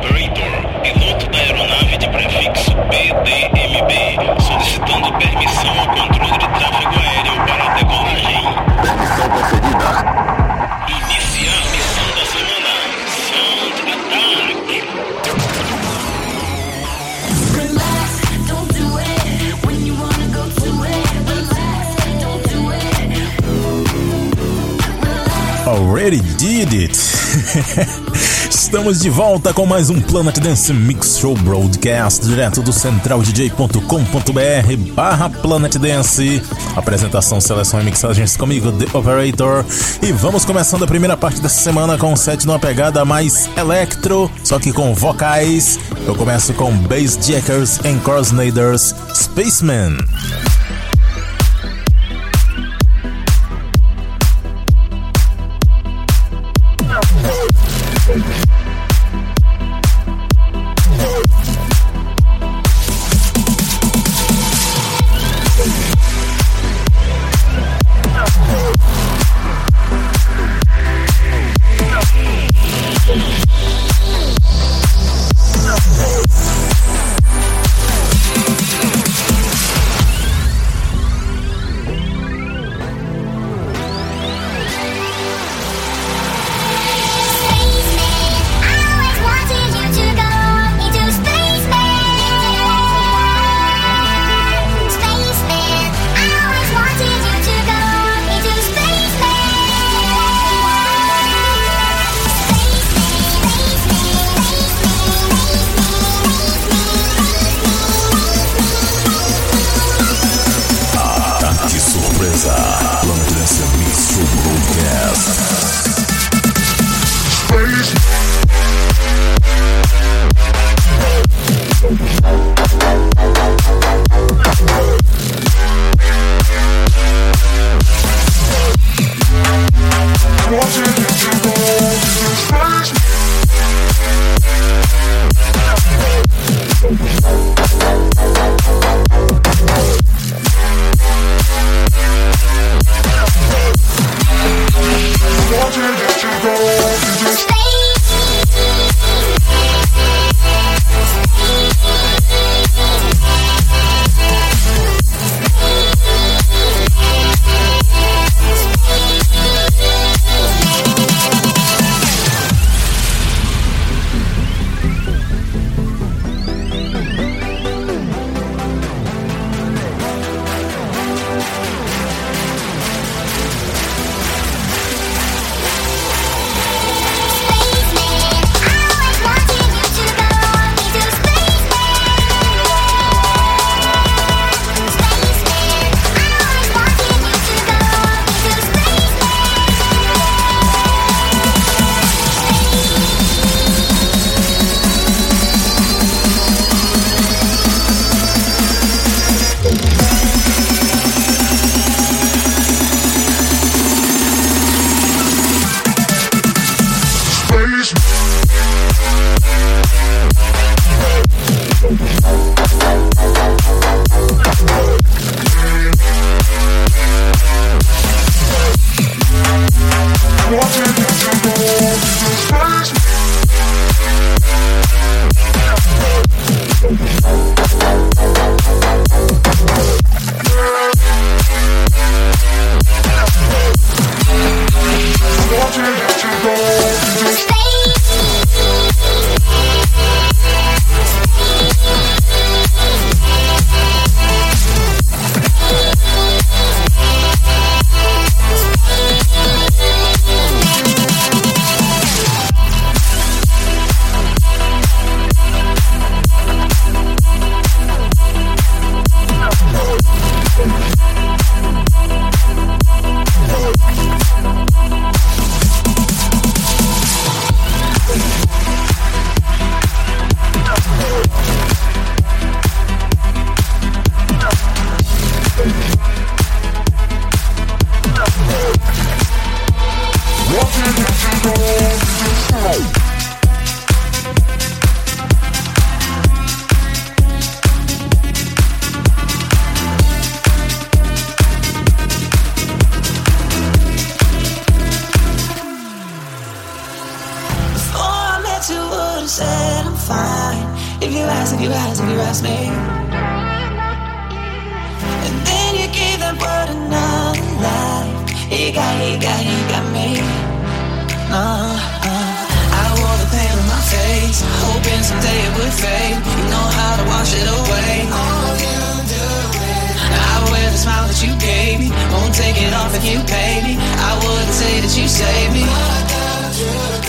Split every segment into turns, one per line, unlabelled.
Operator, piloto da aeronave de prefixo PDMB, solicitando permissão ao controle de tráfego aéreo para a decolagem.
Permissão concedida.
Iniciar missão da semana. Sound Attack.
Relax, don't do it. When you wanna go to it, relax, don't do it.
Already did it! Estamos de volta com mais um Planet Dance Mix Show Broadcast, direto do centraldj.com.br barra Planet Dance. Apresentação, seleção e mixagens comigo, The Operator. E vamos começando a primeira parte dessa semana com um set numa pegada mais electro, só que com vocais. Eu começo com Bass Jackers and Crossnaders Spaceman.
Uh, uh. I wore the pain on my face, hoping someday it would fade. You know how to wash it away. All you do is I wear the smile that you gave me. Won't take it off if you pay me. I wouldn't say that you saved me.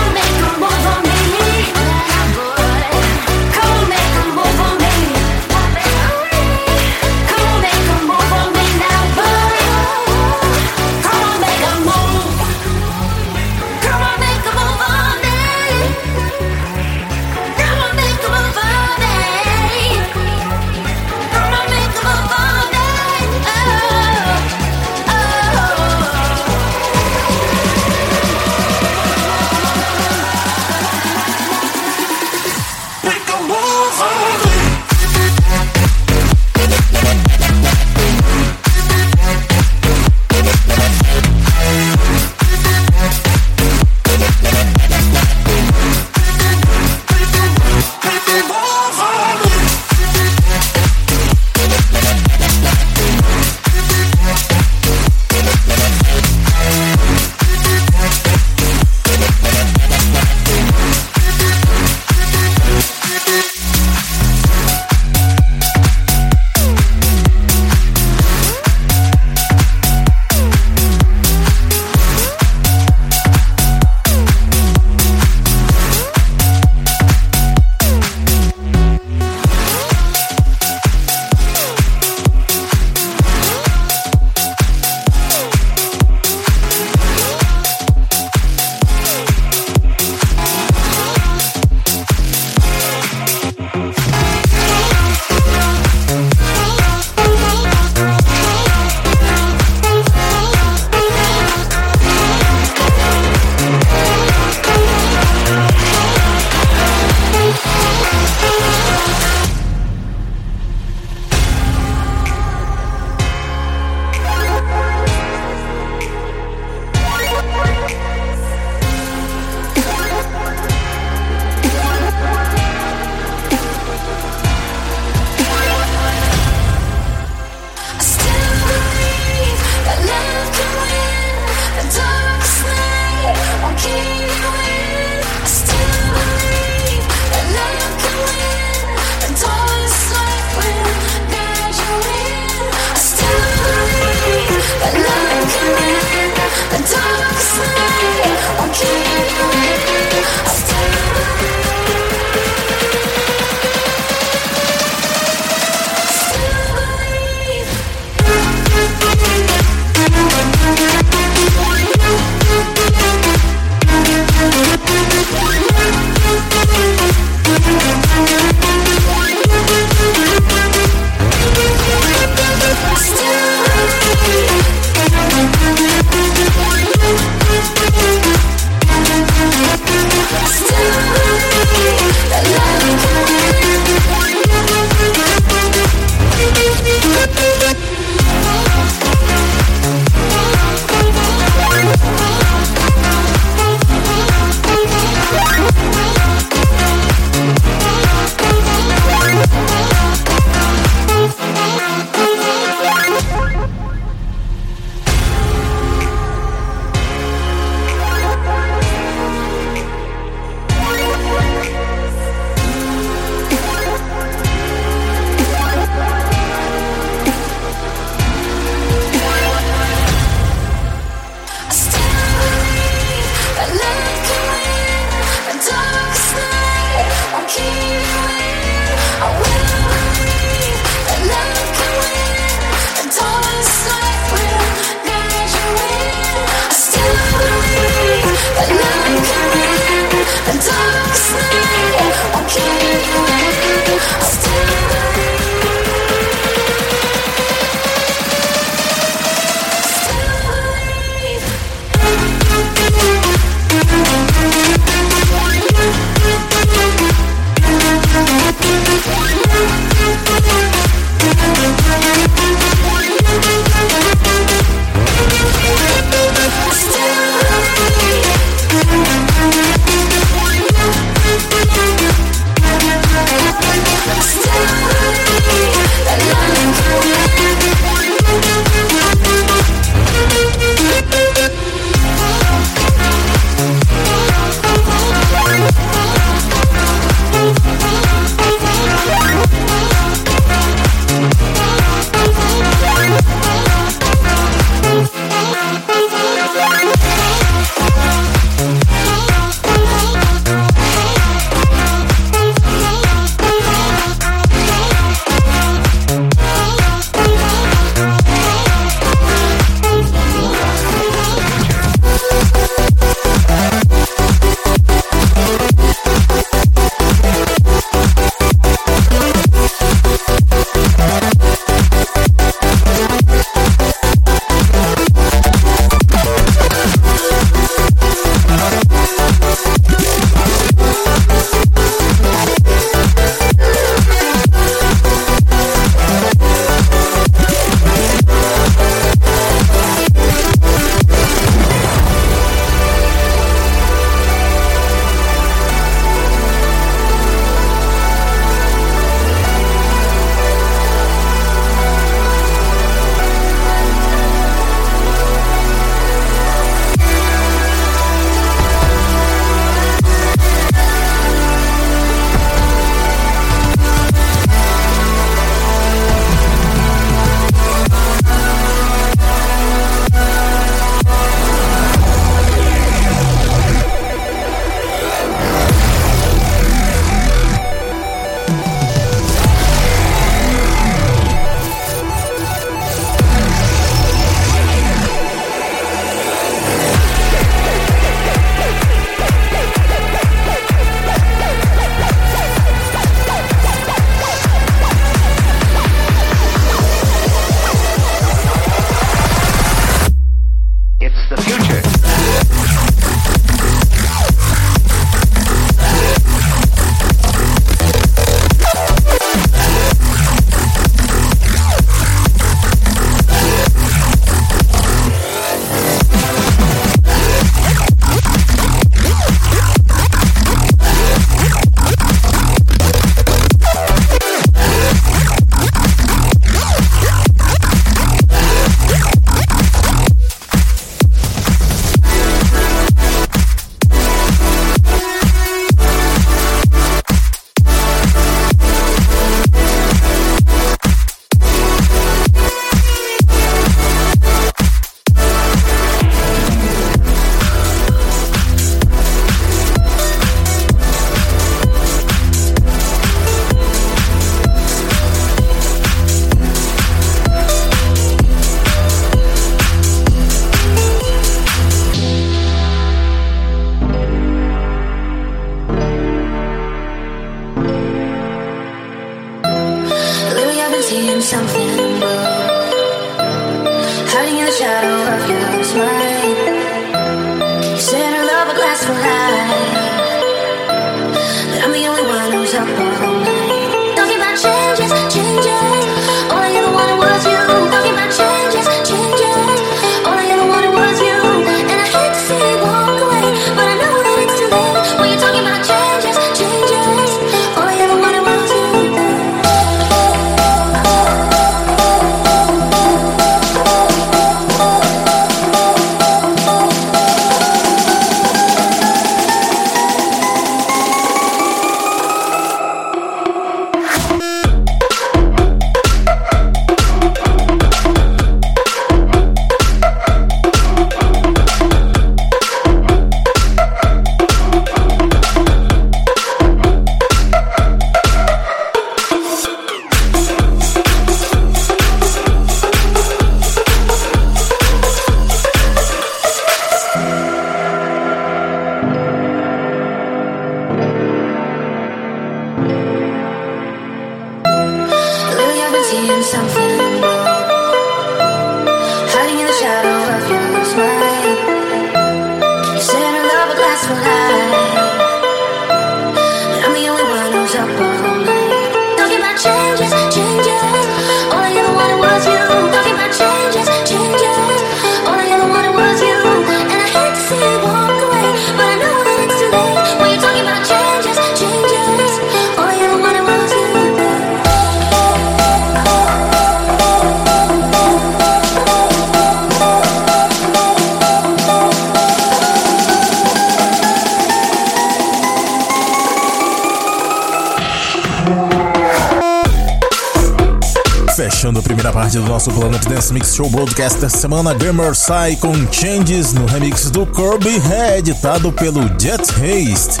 Planet Dance Mix Show Broadcast dessa semana, Gamer Sai com Changes no remix do Kirby, reeditado pelo Jet Haste.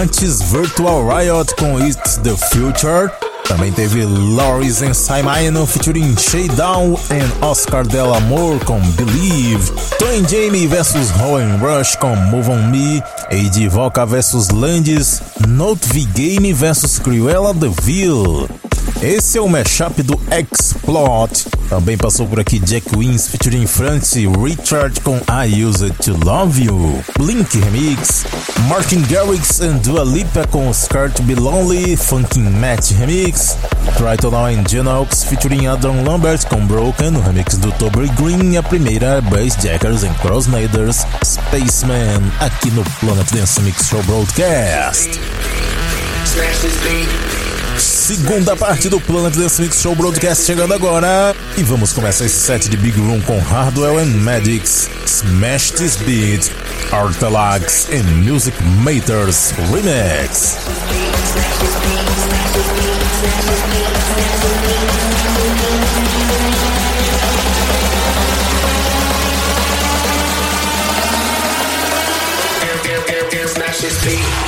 Antes, Virtual Riot com It's the Future. Também teve Loris and Simon featuring Shakedown e Oscar Del Amor com Believe. Tony Jamie vs Rowan Rush com Move On Me. AD Voca vs Landis. Note V Game vs Cruella DeVille. Esse é o mashup do X-Plot. Também passou por aqui Jack Wins featuring Francie Richard com I Use It To Love You. Blink Remix. Martin Garrix and Dua Lipa com Skirt Be Lonely. Funkin' Match Remix. Try To Now and Genox featuring Adam Lambert com Broken no remix do Toby Green. A primeira Bass Jackers and Crossnaders Spaceman aqui no Planet Dance Mix Show Broadcast. Segunda parte do Planet Dance Mix Show Broadcast chegando agora. E vamos começar esse set de Big Room com Hardwell and Magics, Smash This Beat, Artelax e Music Maters Remix. Smash this beat.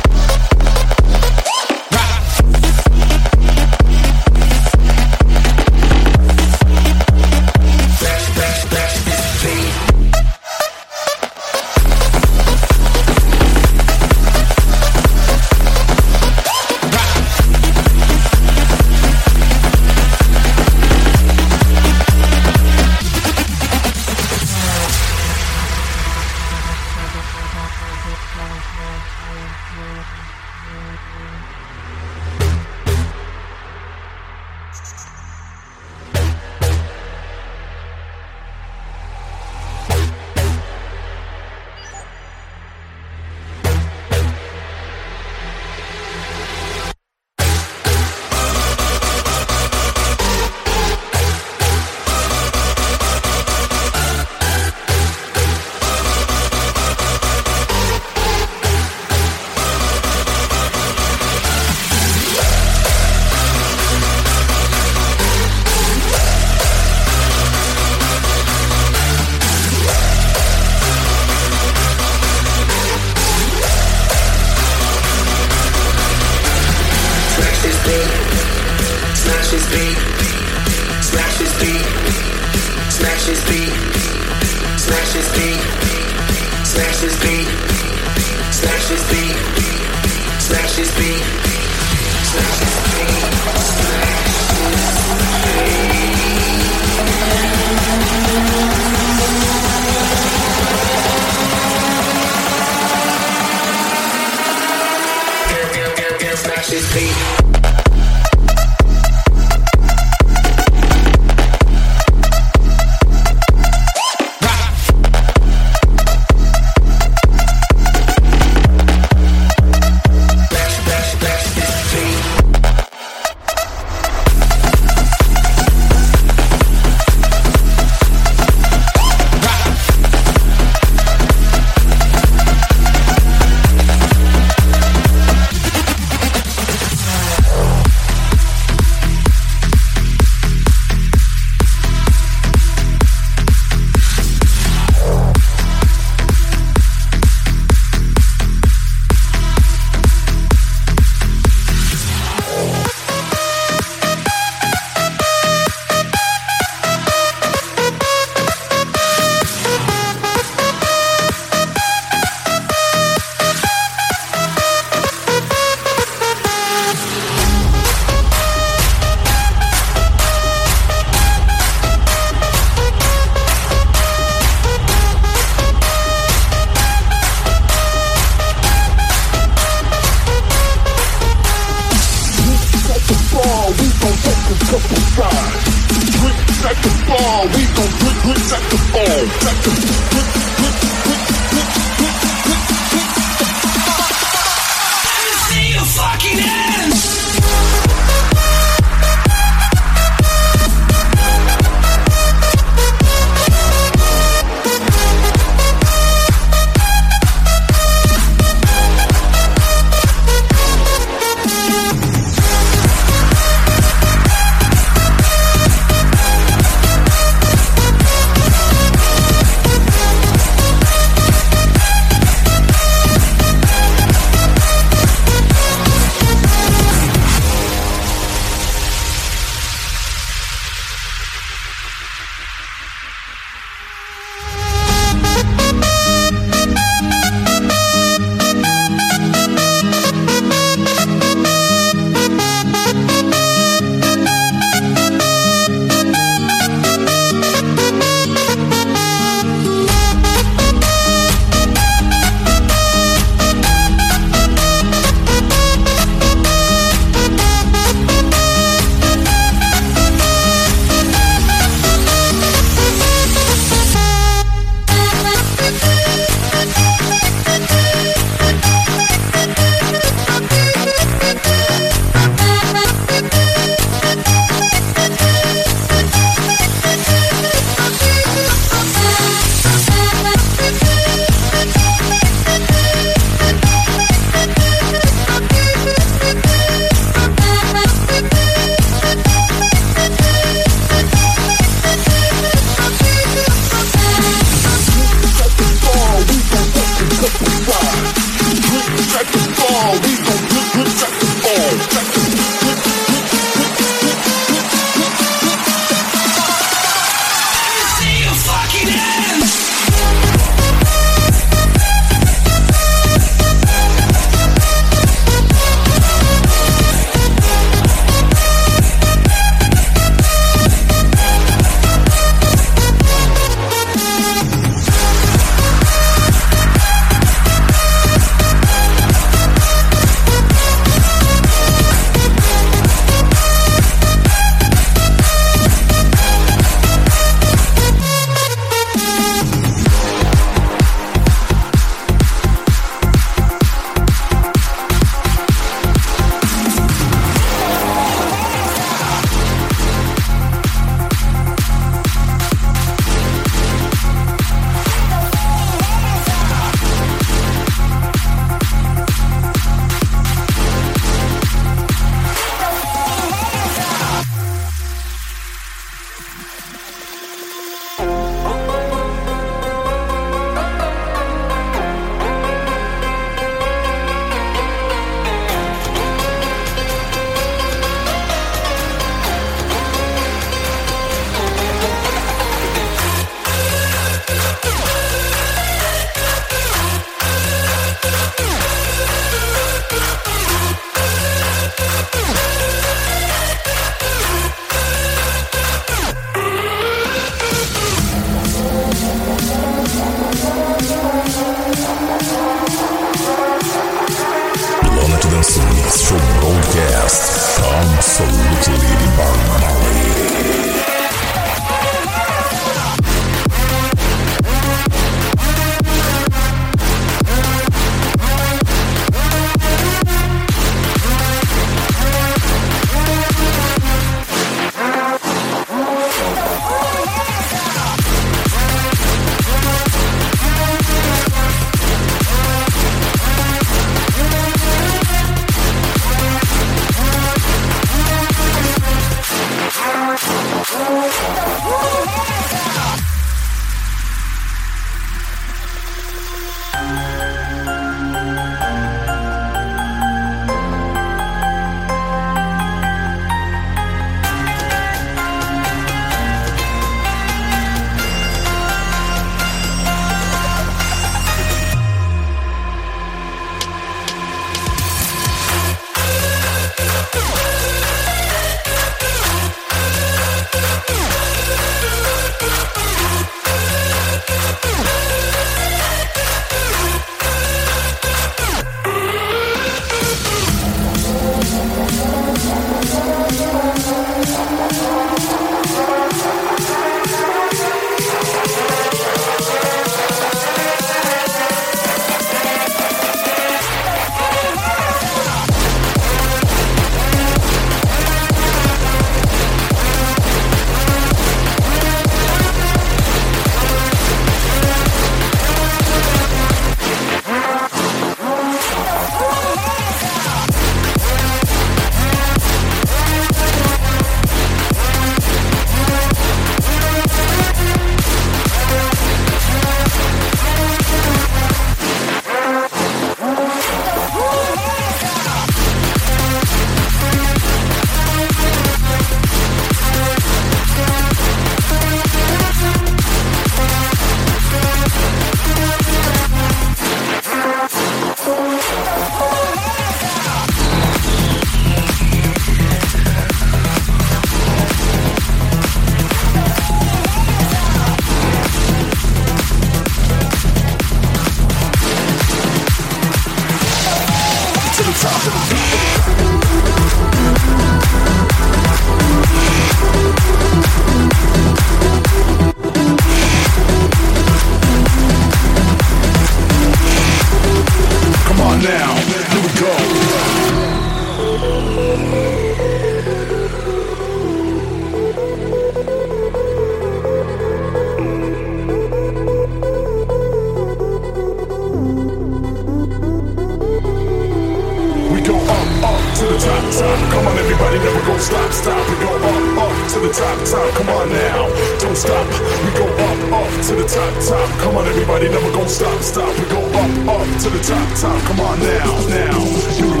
now.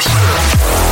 Mix.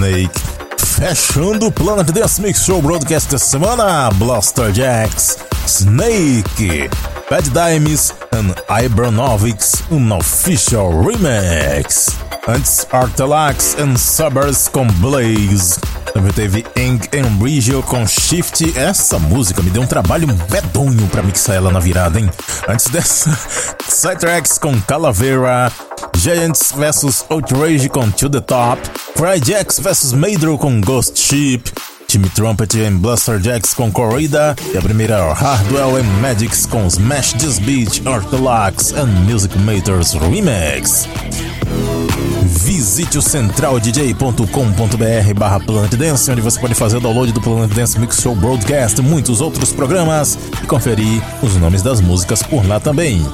Snake.
Fechando o Planet Dance Mix Show Broadcast dessa semana, Blaster Jacks, Snake, Bad Dimes and Ibronovics, um official remix. Antes, Artelax and Suburbs com Blaze. Também teve Eng Embrigio com Shift. Essa música me deu um trabalho medonho pra mixar ela na virada, hein? Antes dessa, Sidetracks com Calavera. Giants vs Outrage com To The Top, Cryjacks vs Madro com Ghost Ship, Timmy Trumpet e Blaster Jacks com Corrida e a primeira Hardwell and Magics com Smash This Beat, Orthodox and Music Makers Remix. Visite o centraldj.com.br barra Planet Dance, onde você pode fazer o download do Planet Dance Mix Show Broadcast, muitos outros programas e conferir os nomes das músicas por lá também.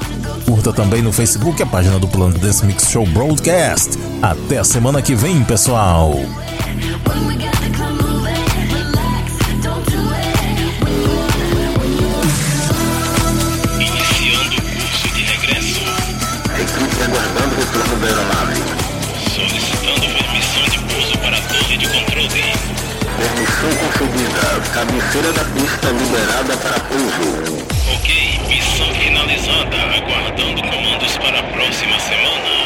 Curta também no Facebook a página do Planet Dance Mix Show Broadcast. Até a semana que vem, pessoal!
Cabeceira da pista liberada para pouso.
Ok, missão finalizada. Aguardando comandos para a próxima semana.